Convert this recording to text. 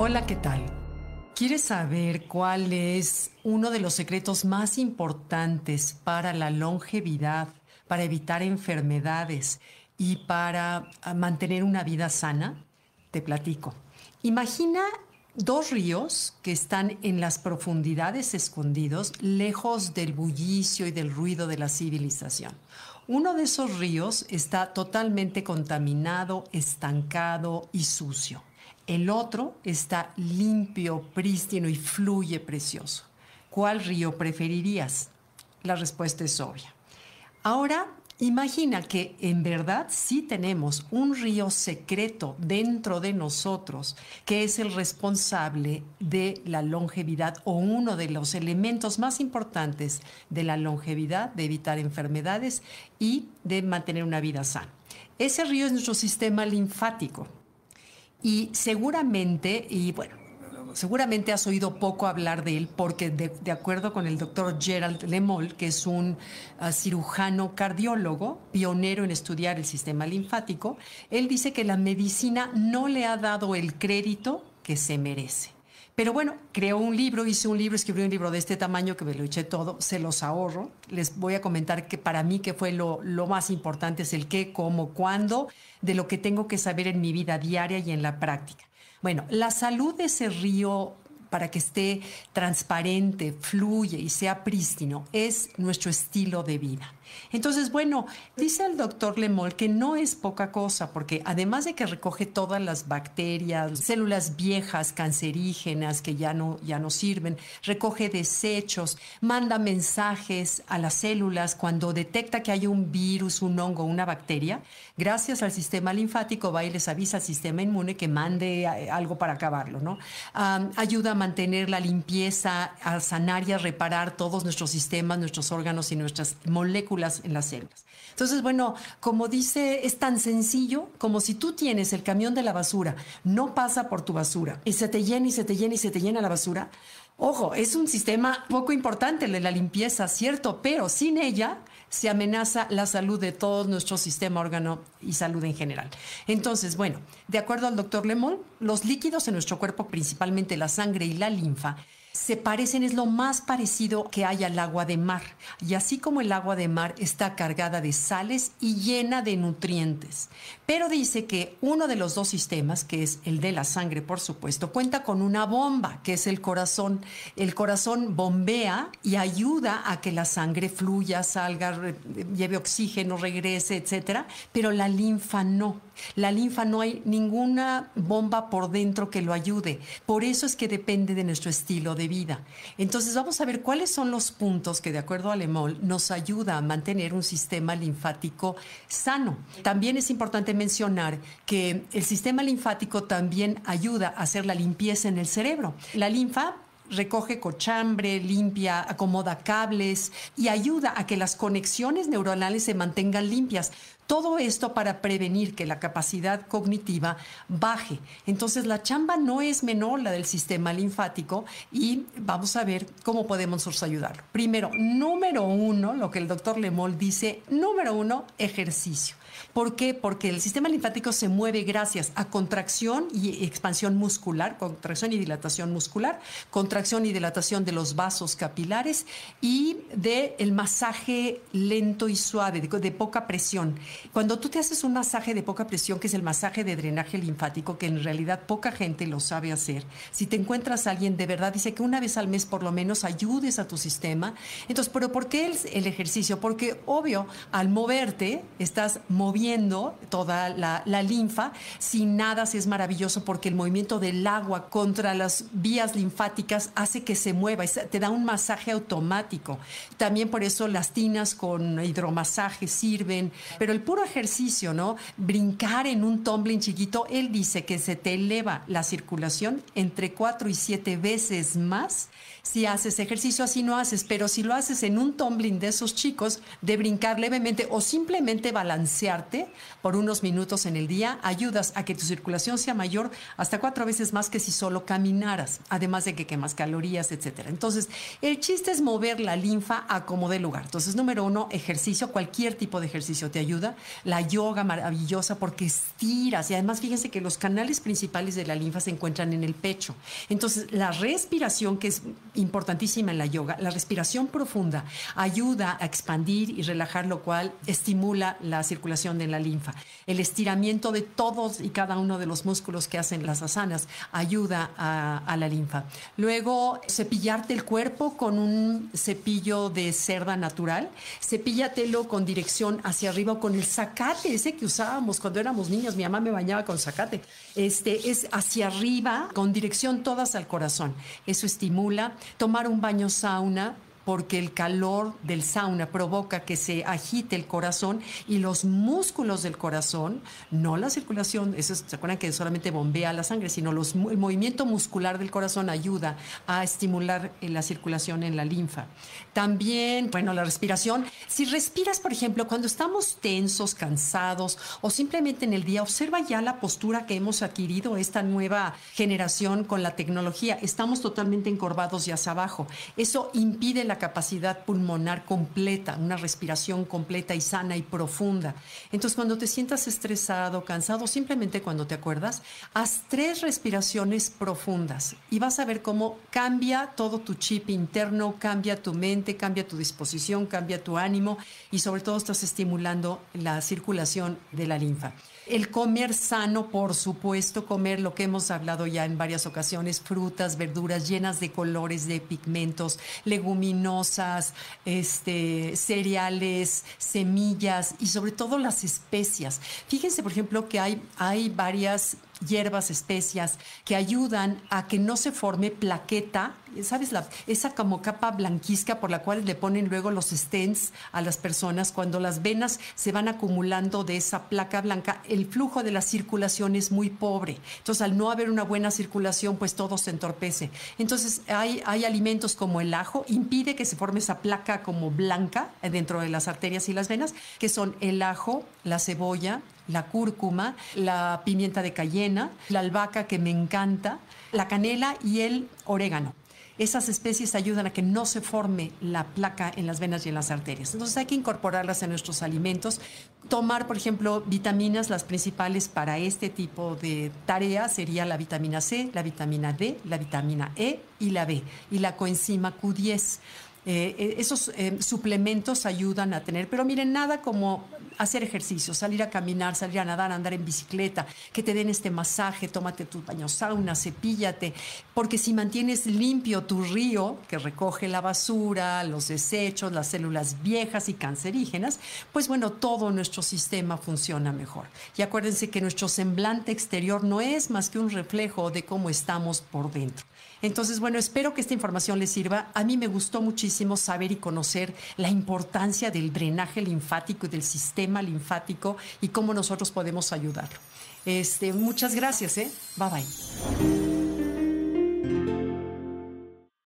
Hola, ¿qué tal? ¿Quieres saber cuál es uno de los secretos más importantes para la longevidad, para evitar enfermedades y para ah, mantener una vida sana? Te platico. Imagina dos ríos que están en las profundidades escondidos, lejos del bullicio y del ruido de la civilización. Uno de esos ríos está totalmente contaminado, estancado y sucio. El otro está limpio, prístino y fluye precioso. ¿Cuál río preferirías? La respuesta es obvia. Ahora Imagina que en verdad sí tenemos un río secreto dentro de nosotros que es el responsable de la longevidad o uno de los elementos más importantes de la longevidad, de evitar enfermedades y de mantener una vida sana. Ese río es nuestro sistema linfático. Y seguramente, y bueno, seguramente has oído poco hablar de él porque de, acuerdo con el doctor Gerald Lemol, que es un ah, cirujano cardiólogo, pionero en estudiar el sistema linfático, él dice que la medicina no le ha dado el crédito que se merece. Pero bueno, creó un libro, hizo un libro, escribió un libro de este tamaño que me lo eché todo, se los ahorro. Les voy a comentar que para mí que fue lo, lo más importante es el qué, cómo, cuándo, de lo que tengo que saber en mi vida diaria y en la práctica. Bueno, la salud de ese río para que esté transparente, fluye y sea prístino, es nuestro estilo de vida. Entonces, bueno, dice el doctor Lemol que no es poca cosa, porque además de que recoge todas las bacterias, células viejas, cancerígenas que ya no, ya no sirven, recoge desechos, manda mensajes a las células cuando detecta que hay un virus, un hongo, una bacteria, gracias al sistema linfático va y les avisa al sistema inmune que mande eh, algo para acabarlo, ¿no? ayuda a mantener la limpieza, a sanar y a reparar todos nuestros sistemas, nuestros órganos y nuestras moléculas en las células. Entonces, bueno, como dice, es tan sencillo como si tú tienes el camión de la basura, no pasa por tu basura y se te llena y se te llena y se te llena la basura. Ojo, es un sistema poco importante de la limpieza, cierto, pero sin ella se amenaza la salud de todo nuestro sistema órgano y salud en general. Entonces, bueno, de acuerdo al doctor Lemol, los líquidos en nuestro cuerpo, principalmente la sangre y la linfa, se parecen, es lo más parecido que hay al agua de mar. Y así como el agua de mar está cargada de sales y llena de nutrientes. Pero dice que uno de los dos sistemas, que es el de la sangre, por supuesto, cuenta con una bomba, que es el corazón. El corazón bombea y ayuda a que la sangre fluya, salga, lleve oxígeno, regrese, etcétera. Pero la linfa no. La linfa no hay ninguna bomba por dentro que lo ayude. Por eso es que depende de nuestro estilo de vida. Entonces vamos a ver cuáles son los puntos que de acuerdo a Lemol nos ayuda a mantener un sistema linfático sano. También es importante mencionar que el sistema linfático también ayuda a hacer la limpieza en el cerebro. La linfa recoge cochambre, limpia, acomoda cables y ayuda a que las conexiones neuronales se mantengan limpias. Todo esto para prevenir que la capacidad cognitiva baje. Entonces la chamba no es menor la del sistema linfático y vamos a ver cómo podemos ayudarlo. Primero, número uno, lo que el doctor Lemol dice, número uno, ejercicio. ¿Por qué? Porque el sistema linfático se mueve gracias a contracción y expansión muscular, contracción y dilatación muscular, contracción y dilatación de los vasos capilares y del el masaje lento y suave, de, poca presión. Cuando tú te haces un masaje de poca presión, que es el masaje de drenaje linfático, que en realidad poca gente lo sabe hacer, si te encuentras a alguien de verdad, dice que una vez al mes por lo menos ayudes a tu sistema. Entonces, ¿pero por qué el, el ejercicio? Porque obvio, al moverte, estás moviendo toda la, linfa. Si nadas es maravilloso porque el movimiento del agua contra las vías linfáticas hace que se mueva, te da un masaje automático. También por eso las tinas con hidromasaje sirven, pero el puro ejercicio, ¿no? Brincar en un tumbling chiquito, él dice que se te eleva la circulación entre cuatro y siete veces más si haces ejercicio, así no haces, pero si lo haces en un tumbling de esos chicos, de brincar levemente o simplemente balancear ejercitarte por unos minutos en el día, ayudas a que tu circulación sea mayor hasta cuatro veces más que si solo caminaras, además de que quemas calorías, etc. Entonces, el chiste es mover la linfa a como dé lugar. Entonces, número uno, ejercicio, cualquier tipo de ejercicio te ayuda. La yoga maravillosa porque estiras y además fíjense que los canales principales de la linfa se encuentran en el pecho. Entonces, la respiración, que es importantísima en la yoga, la respiración profunda ayuda a expandir y relajar, lo cual estimula la circulación de la linfa. El estiramiento de todos y cada uno de los músculos que hacen las asanas ayuda a, la linfa. Luego, cepillarte el cuerpo con un cepillo de cerda natural. Cepíllatelo con dirección hacia arriba con el zacate, ese que usábamos cuando éramos niños. Mi mamá me bañaba con zacate. Este es hacia arriba, con dirección todas al corazón. Eso estimula. Tomar un baño sauna porque el calor del sauna provoca que se agite el corazón y los músculos del corazón, no la circulación, eso se acuerdan que solamente bombea la sangre, sino el movimiento muscular del corazón ayuda a estimular eh, la circulación en la linfa. También, bueno, la respiración. Si respiras, por ejemplo, cuando estamos tensos, cansados o simplemente en el día, observa ya la postura que hemos adquirido esta nueva generación con la tecnología. Estamos totalmente encorvados y hacia abajo. Eso impide la capacidad pulmonar completa, una respiración completa y sana y profunda. Entonces, cuando te sientas estresado, cansado, simplemente cuando te acuerdas, haz tres respiraciones profundas y vas a ver cómo cambia todo tu chip interno, cambia tu mente, cambia tu disposición, cambia tu ánimo y sobre todo estás estimulando la circulación de la linfa. El comer sano, por supuesto, comer lo que hemos hablado ya en varias ocasiones, frutas, verduras llenas de colores, de pigmentos, leguminosas, este, cereales, semillas y sobre todo las especias. Fíjense, por ejemplo, que hay, hay varias hierbas, especias que ayudan a que no se forme plaqueta, ¿sabes? La, esa como capa blanquizca por la cual le ponen luego los stents a las personas cuando las venas se van acumulando de esa placa blanca, el flujo de la circulación es muy pobre. Entonces, al no haber una buena circulación, pues todo se entorpece. Entonces, hay, hay alimentos como el ajo, impide que se forme esa placa como blanca dentro de las arterias y las venas, que son el ajo, la cebolla, la cúrcuma, la pimienta de cayena, la albahaca que me encanta, la canela y el orégano. Esas especies ayudan a que no se forme la placa en las venas y en las arterias. Entonces hay que incorporarlas en nuestros alimentos. Tomar, por ejemplo, vitaminas, las principales para este tipo de tareas sería la vitamina C, la vitamina D, la vitamina E y la B, y la coenzima Q10. Eh, eh, esos eh, suplementos ayudan a tener, pero miren, nada como hacer ejercicio, salir a caminar, salir a nadar, andar en bicicleta, que te den este masaje, tómate tu baño sauna, cepíllate, porque si mantienes limpio tu río, que recoge la basura, los desechos, las células viejas y cancerígenas, pues bueno, todo nuestro sistema funciona mejor. Y acuérdense que nuestro semblante exterior no es más que un reflejo de cómo estamos por dentro. Entonces, bueno, espero que esta información les sirva. A mí me gustó muchísimo saber y conocer la importancia del drenaje linfático y del sistema linfático y cómo nosotros podemos ayudarlo. Este, muchas gracias, ¿eh? Bye bye.